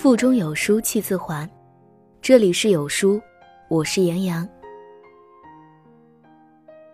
腹中有书气自华，这里是有书，我是杨洋。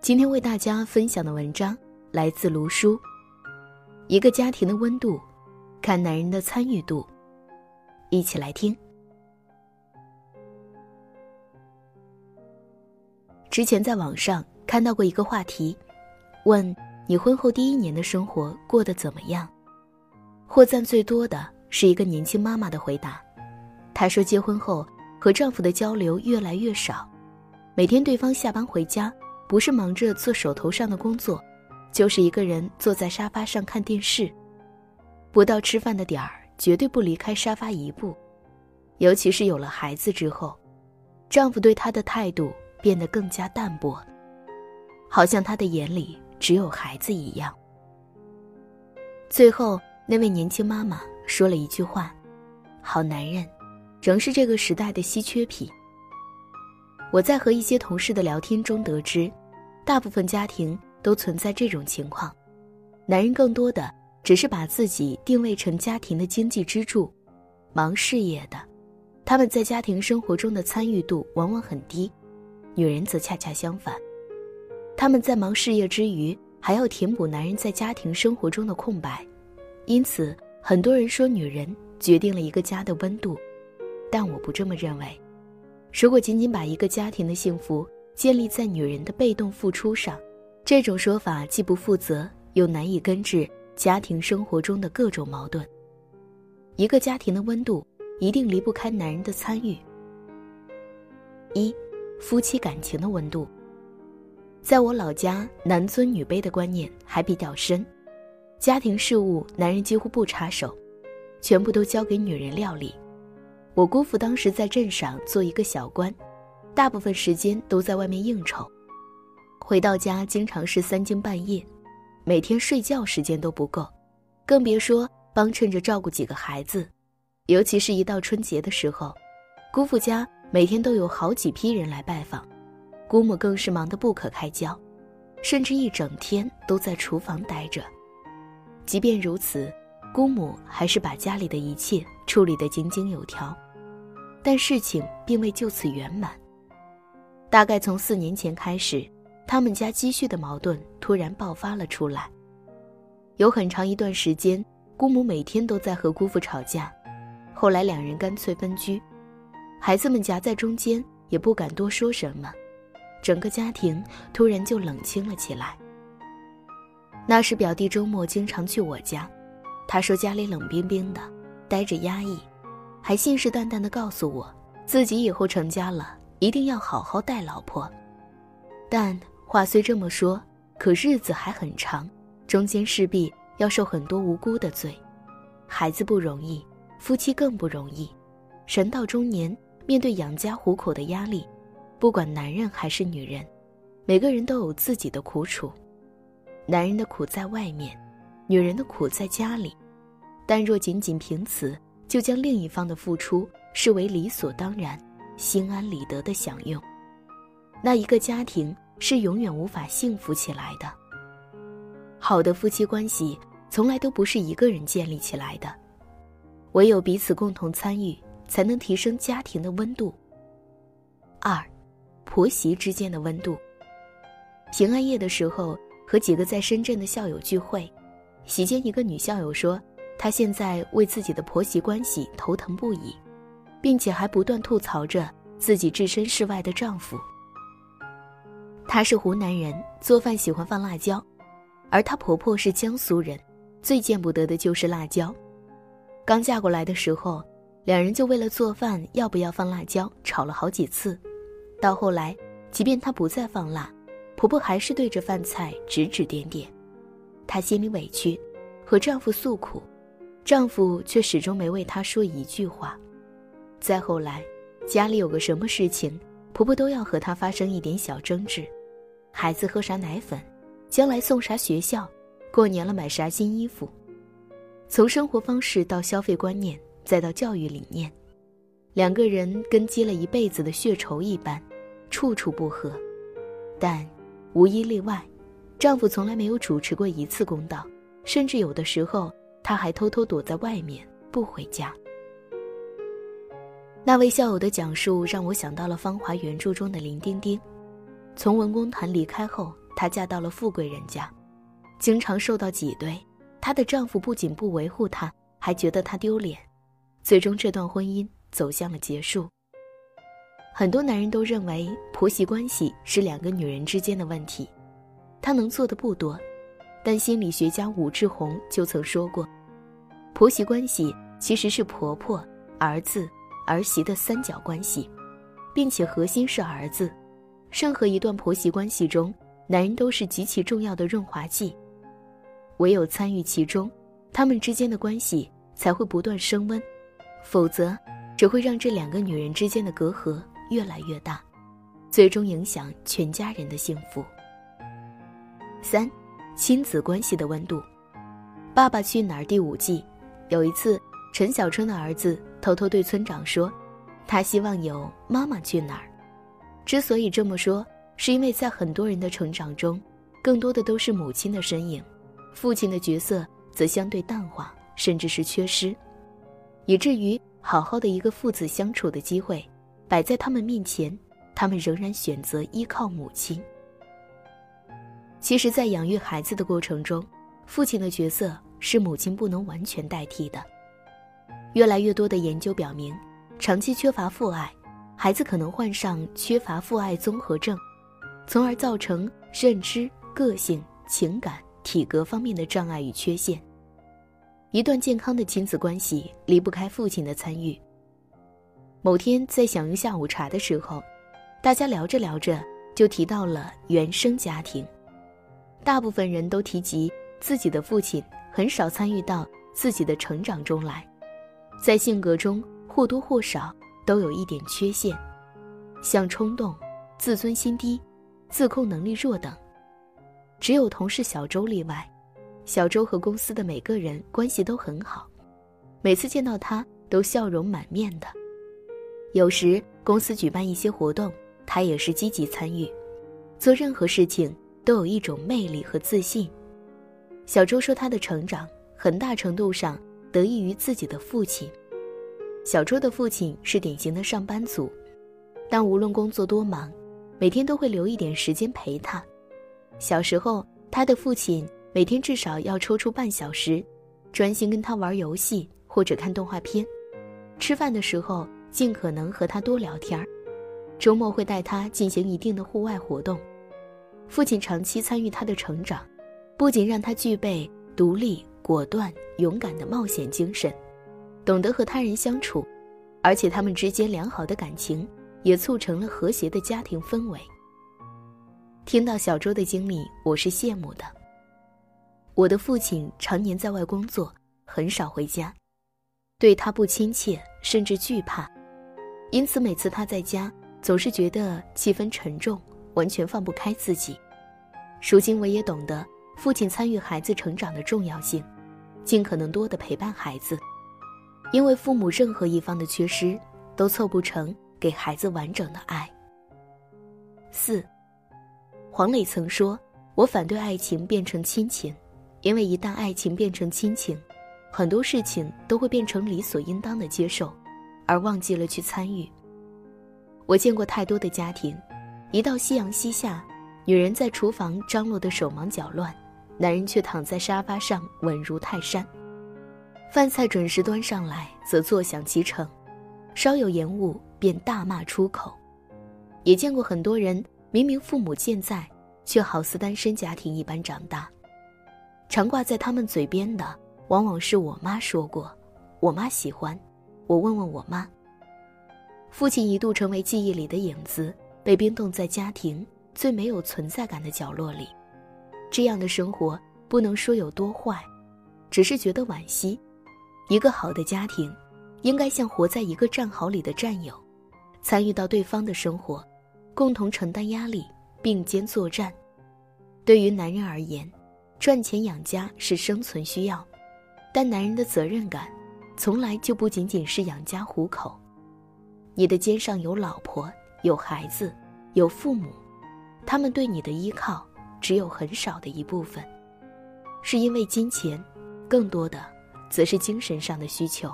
今天为大家分享的文章来自卢书。一个家庭的温度，看男人的参与度。一起来听。之前在网上看到过一个话题，问你婚后第一年的生活过得怎么样？获赞最多的。是一个年轻妈妈的回答。她说，结婚后和丈夫的交流越来越少，每天对方下班回家，不是忙着做手头上的工作，就是一个人坐在沙发上看电视。不到吃饭的点儿，绝对不离开沙发一步。尤其是有了孩子之后，丈夫对她的态度变得更加淡薄，好像他的眼里只有孩子一样。最后，那位年轻妈妈。说了一句话：“好男人，仍是这个时代的稀缺品。”我在和一些同事的聊天中得知，大部分家庭都存在这种情况：男人更多的只是把自己定位成家庭的经济支柱，忙事业的，他们在家庭生活中的参与度往往很低；女人则恰恰相反，他们在忙事业之余，还要填补男人在家庭生活中的空白，因此。很多人说女人决定了一个家的温度，但我不这么认为。如果仅仅把一个家庭的幸福建立在女人的被动付出上，这种说法既不负责，又难以根治家庭生活中的各种矛盾。一个家庭的温度一定离不开男人的参与。一，夫妻感情的温度。在我老家，男尊女卑的观念还比较深。家庭事务，男人几乎不插手，全部都交给女人料理。我姑父当时在镇上做一个小官，大部分时间都在外面应酬，回到家经常是三更半夜，每天睡觉时间都不够，更别说帮衬着照顾几个孩子。尤其是一到春节的时候，姑父家每天都有好几批人来拜访，姑母更是忙得不可开交，甚至一整天都在厨房待着。即便如此，姑母还是把家里的一切处理得井井有条，但事情并未就此圆满。大概从四年前开始，他们家积蓄的矛盾突然爆发了出来。有很长一段时间，姑母每天都在和姑父吵架，后来两人干脆分居，孩子们夹在中间，也不敢多说什么，整个家庭突然就冷清了起来。那时表弟周末经常去我家，他说家里冷冰冰的，呆着压抑，还信誓旦旦地告诉我，自己以后成家了一定要好好待老婆。但话虽这么说，可日子还很长，中间势必要受很多无辜的罪。孩子不容易，夫妻更不容易。人到中年，面对养家糊口的压力，不管男人还是女人，每个人都有自己的苦楚。男人的苦在外面，女人的苦在家里，但若仅仅凭此就将另一方的付出视为理所当然、心安理得的享用，那一个家庭是永远无法幸福起来的。好的夫妻关系从来都不是一个人建立起来的，唯有彼此共同参与，才能提升家庭的温度。二，婆媳之间的温度。平安夜的时候。和几个在深圳的校友聚会，席间一个女校友说，她现在为自己的婆媳关系头疼不已，并且还不断吐槽着自己置身事外的丈夫。她是湖南人，做饭喜欢放辣椒，而她婆婆是江苏人，最见不得的就是辣椒。刚嫁过来的时候，两人就为了做饭要不要放辣椒吵了好几次，到后来，即便她不再放辣。婆婆还是对着饭菜指指点点，她心里委屈，和丈夫诉苦，丈夫却始终没为她说一句话。再后来，家里有个什么事情，婆婆都要和她发生一点小争执。孩子喝啥奶粉，将来送啥学校，过年了买啥新衣服，从生活方式到消费观念，再到教育理念，两个人跟积了一辈子的血仇一般，处处不和。但。无一例外，丈夫从来没有主持过一次公道，甚至有的时候他还偷偷躲在外面不回家。那位校友的讲述让我想到了《芳华》原著中的林丁丁。从文工团离开后，她嫁到了富贵人家，经常受到挤兑。她的丈夫不仅不维护她，还觉得她丢脸，最终这段婚姻走向了结束。很多男人都认为婆媳关系是两个女人之间的问题，他能做的不多，但心理学家武志红就曾说过，婆媳关系其实是婆婆、儿子。儿媳的三角关系，并且核心是儿子。任何一段婆媳关系中，男人都是极其重要的润滑剂。唯有参与其中，他们之间的关系才会不断升温，否则只会让这两个女人之间的隔阂越来越大，最终影响全家人的幸福。三，亲子关系的温度。《爸爸去哪儿》第五季，有一次，陈小春的儿子。偷偷对村长说：“他希望有妈妈去哪儿。”之所以这么说，是因为在很多人的成长中，更多的都是母亲的身影，父亲的角色则相对淡化，甚至是缺失，以至于好好的一个父子相处的机会摆在他们面前，他们仍然选择依靠母亲。其实，在养育孩子的过程中，父亲的角色是母亲不能完全代替的。越来越多的研究表明，长期缺乏父爱，孩子可能患上缺乏父爱综合症，从而造成认知、个性、情感、体格方面的障碍与缺陷。一段健康的亲子关系离不开父亲的参与。某天在享用下午茶的时候，大家聊着聊着就提到了原生家庭，大部分人都提及自己的父亲很少参与到自己的成长中来。在性格中或多或少都有一点缺陷，像冲动、自尊心低、自控能力弱等。只有同事小周例外，小周和公司的每个人关系都很好，每次见到他都笑容满面的。有时公司举办一些活动，他也是积极参与，做任何事情都有一种魅力和自信。小周说，他的成长很大程度上。得益于自己的父亲，小周的父亲是典型的上班族，但无论工作多忙，每天都会留一点时间陪他。小时候，他的父亲每天至少要抽出半小时，专心跟他玩游戏或者看动画片。吃饭的时候，尽可能和他多聊天儿。周末会带他进行一定的户外活动。父亲长期参与他的成长，不仅让他具备独立。果断、勇敢的冒险精神，懂得和他人相处，而且他们之间良好的感情也促成了和谐的家庭氛围。听到小周的经历，我是羡慕的。我的父亲常年在外工作，很少回家，对他不亲切，甚至惧怕，因此每次他在家，总是觉得气氛沉重，完全放不开自己。如今我也懂得父亲参与孩子成长的重要性。尽可能多的陪伴孩子，因为父母任何一方的缺失，都凑不成给孩子完整的爱。四，黄磊曾说：“我反对爱情变成亲情，因为一旦爱情变成亲情，很多事情都会变成理所应当的接受，而忘记了去参与。”我见过太多的家庭，一到夕阳西下，女人在厨房张罗的手忙脚乱。男人却躺在沙发上稳如泰山，饭菜准时端上来则坐享其成，稍有延误便大骂出口。也见过很多人明明父母健在，却好似单身家庭一般长大。常挂在他们嘴边的，往往是我妈说过，我妈喜欢，我问问我妈。父亲一度成为记忆里的影子，被冰冻在家庭最没有存在感的角落里。这样的生活不能说有多坏，只是觉得惋惜。一个好的家庭，应该像活在一个战壕里的战友，参与到对方的生活，共同承担压力，并肩作战。对于男人而言，赚钱养家是生存需要，但男人的责任感，从来就不仅仅是养家糊口。你的肩上有老婆，有孩子，有父母，他们对你的依靠。只有很少的一部分，是因为金钱，更多的则是精神上的需求。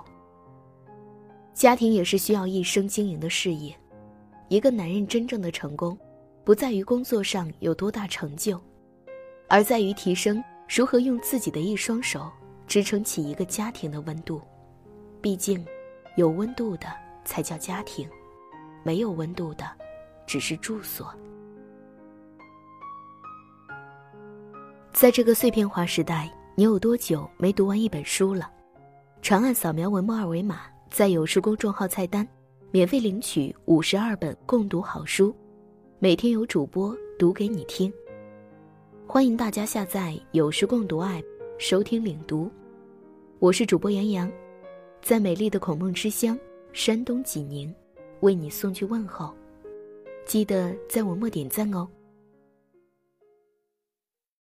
家庭也是需要一生经营的事业。一个男人真正的成功，不在于工作上有多大成就，而在于提升如何用自己的一双手支撑起一个家庭的温度。毕竟，有温度的才叫家庭，没有温度的，只是住所。在这个碎片化时代，你有多久没读完一本书了？长按扫描文末二维码，在有书公众号菜单。免费领取五十二本共读好书，每天有主播读给你听。欢迎大家下载有书共读 App 收听领读。我是主播杨洋，在美丽的孔孟之乡山东济宁，为你送去问候。记得在文末点赞哦。